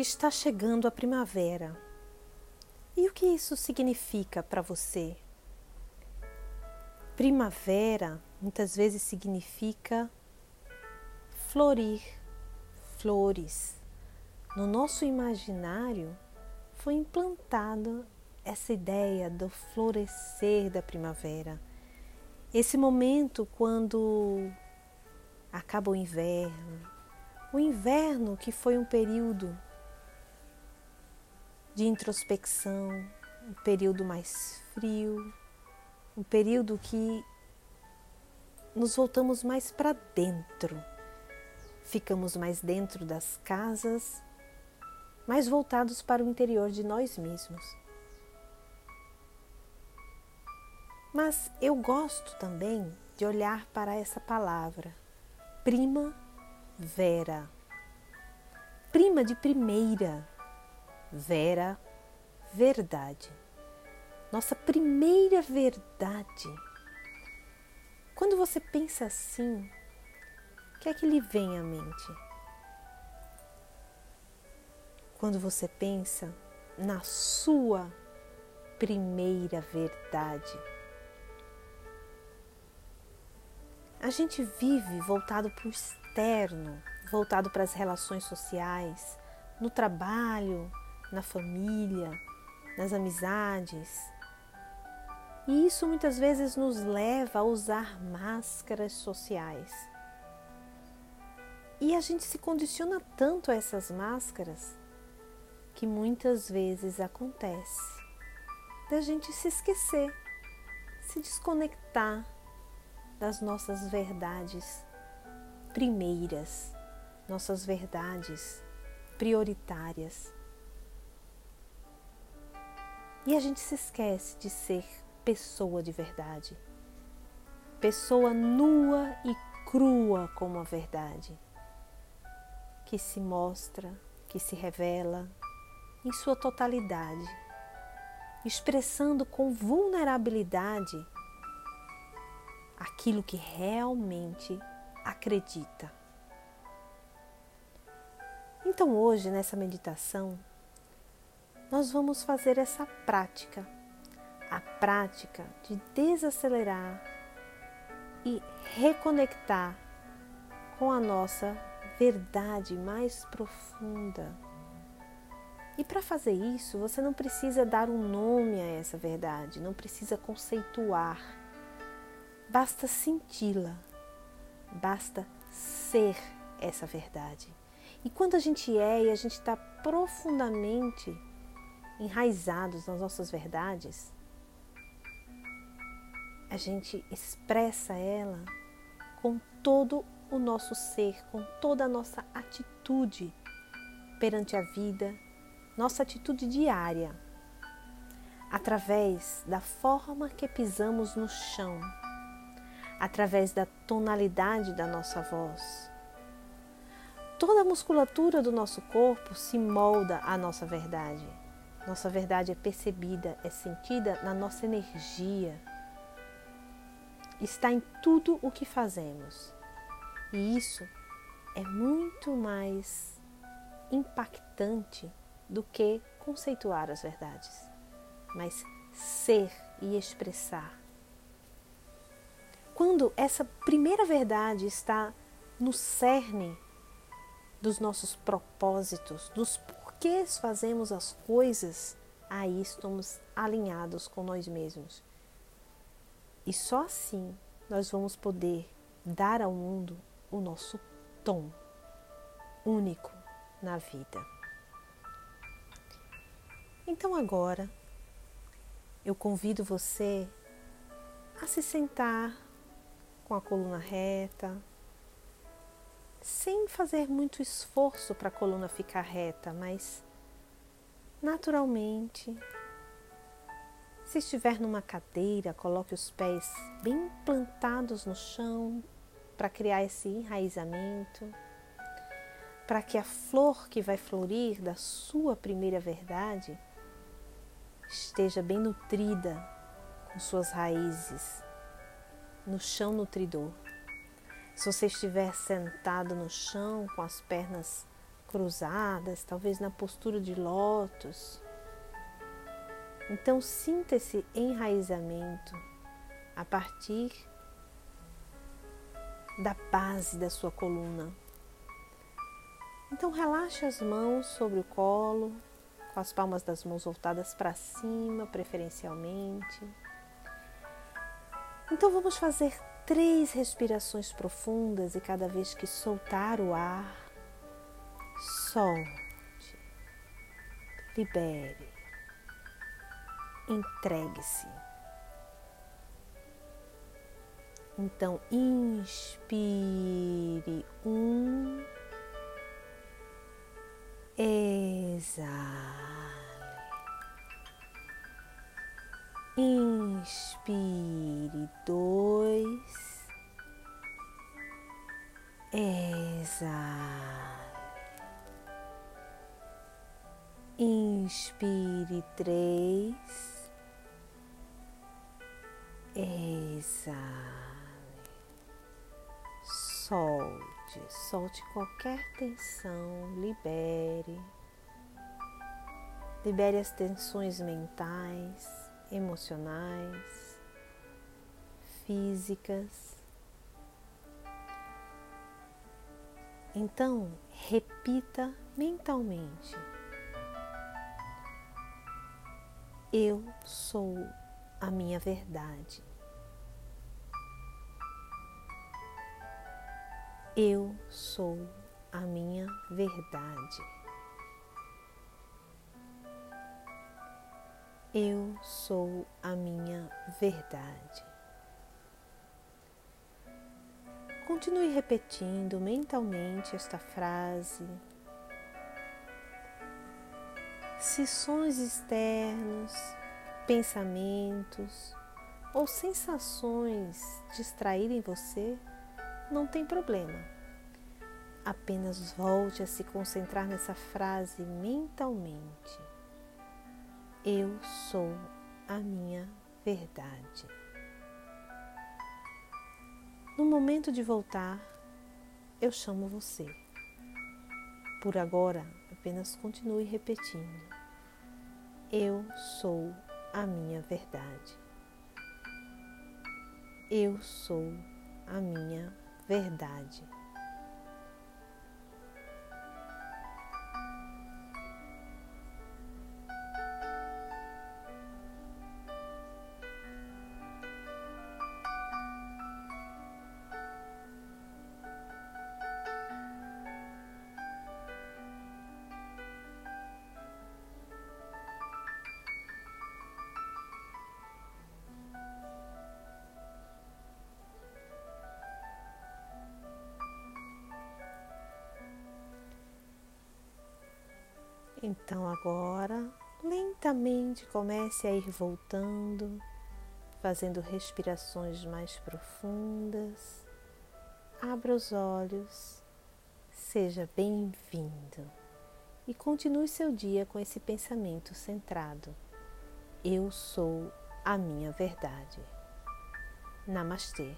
Está chegando a primavera. E o que isso significa para você? Primavera muitas vezes significa florir, flores. No nosso imaginário foi implantada essa ideia do florescer da primavera. Esse momento quando acaba o inverno. O inverno que foi um período de introspecção, um período mais frio, um período que nos voltamos mais para dentro, ficamos mais dentro das casas, mais voltados para o interior de nós mesmos. Mas eu gosto também de olhar para essa palavra, prima vera. Prima de primeira, vera, verdade. Nossa primeira verdade. Quando você pensa assim, o que é que lhe vem à mente? Quando você pensa na sua primeira verdade. A gente vive voltado para o externo, voltado para as relações sociais, no trabalho, na família, nas amizades. E isso muitas vezes nos leva a usar máscaras sociais. E a gente se condiciona tanto a essas máscaras que muitas vezes acontece da gente se esquecer, se desconectar das nossas verdades primeiras, nossas verdades prioritárias. E a gente se esquece de ser pessoa de verdade, pessoa nua e crua como a verdade, que se mostra, que se revela em sua totalidade, expressando com vulnerabilidade aquilo que realmente acredita. Então, hoje, nessa meditação, nós vamos fazer essa prática, a prática de desacelerar e reconectar com a nossa verdade mais profunda. E para fazer isso, você não precisa dar um nome a essa verdade, não precisa conceituar Basta senti-la, basta ser essa verdade. E quando a gente é e a gente está profundamente enraizados nas nossas verdades, a gente expressa ela com todo o nosso ser, com toda a nossa atitude perante a vida, nossa atitude diária, através da forma que pisamos no chão através da tonalidade da nossa voz. Toda a musculatura do nosso corpo se molda à nossa verdade. Nossa verdade é percebida, é sentida na nossa energia. Está em tudo o que fazemos. E isso é muito mais impactante do que conceituar as verdades, mas ser e expressar quando essa primeira verdade está no cerne dos nossos propósitos, dos porquês fazemos as coisas, aí estamos alinhados com nós mesmos. E só assim nós vamos poder dar ao mundo o nosso tom único na vida. Então agora eu convido você a se sentar com a coluna reta, sem fazer muito esforço para a coluna ficar reta, mas naturalmente. Se estiver numa cadeira, coloque os pés bem plantados no chão para criar esse enraizamento, para que a flor que vai florir da sua primeira verdade esteja bem nutrida com suas raízes no chão nutridor. Se você estiver sentado no chão com as pernas cruzadas, talvez na postura de lótus. Então, sinta esse enraizamento a partir da base da sua coluna. Então, relaxe as mãos sobre o colo, com as palmas das mãos voltadas para cima, preferencialmente. Então, vamos fazer três respirações profundas e cada vez que soltar o ar, solte, libere, entregue-se. Então, inspire um, exale, inspire dois, exale. Inspire três, exale, solte, solte qualquer tensão, libere, libere as tensões mentais, emocionais, físicas. Então, repita mentalmente. Eu sou a minha verdade. Eu sou a minha verdade. Eu sou a minha verdade. Continue repetindo mentalmente esta frase se sons externos, pensamentos ou sensações distraírem você, não tem problema. Apenas volte a se concentrar nessa frase mentalmente. Eu sou a minha verdade. No momento de voltar, eu chamo você. Por agora, apenas continue repetindo. Eu sou a minha verdade. Eu sou a minha verdade. Então agora, lentamente comece a ir voltando, fazendo respirações mais profundas. Abra os olhos, seja bem-vindo e continue seu dia com esse pensamento centrado. Eu sou a minha verdade. Namastê.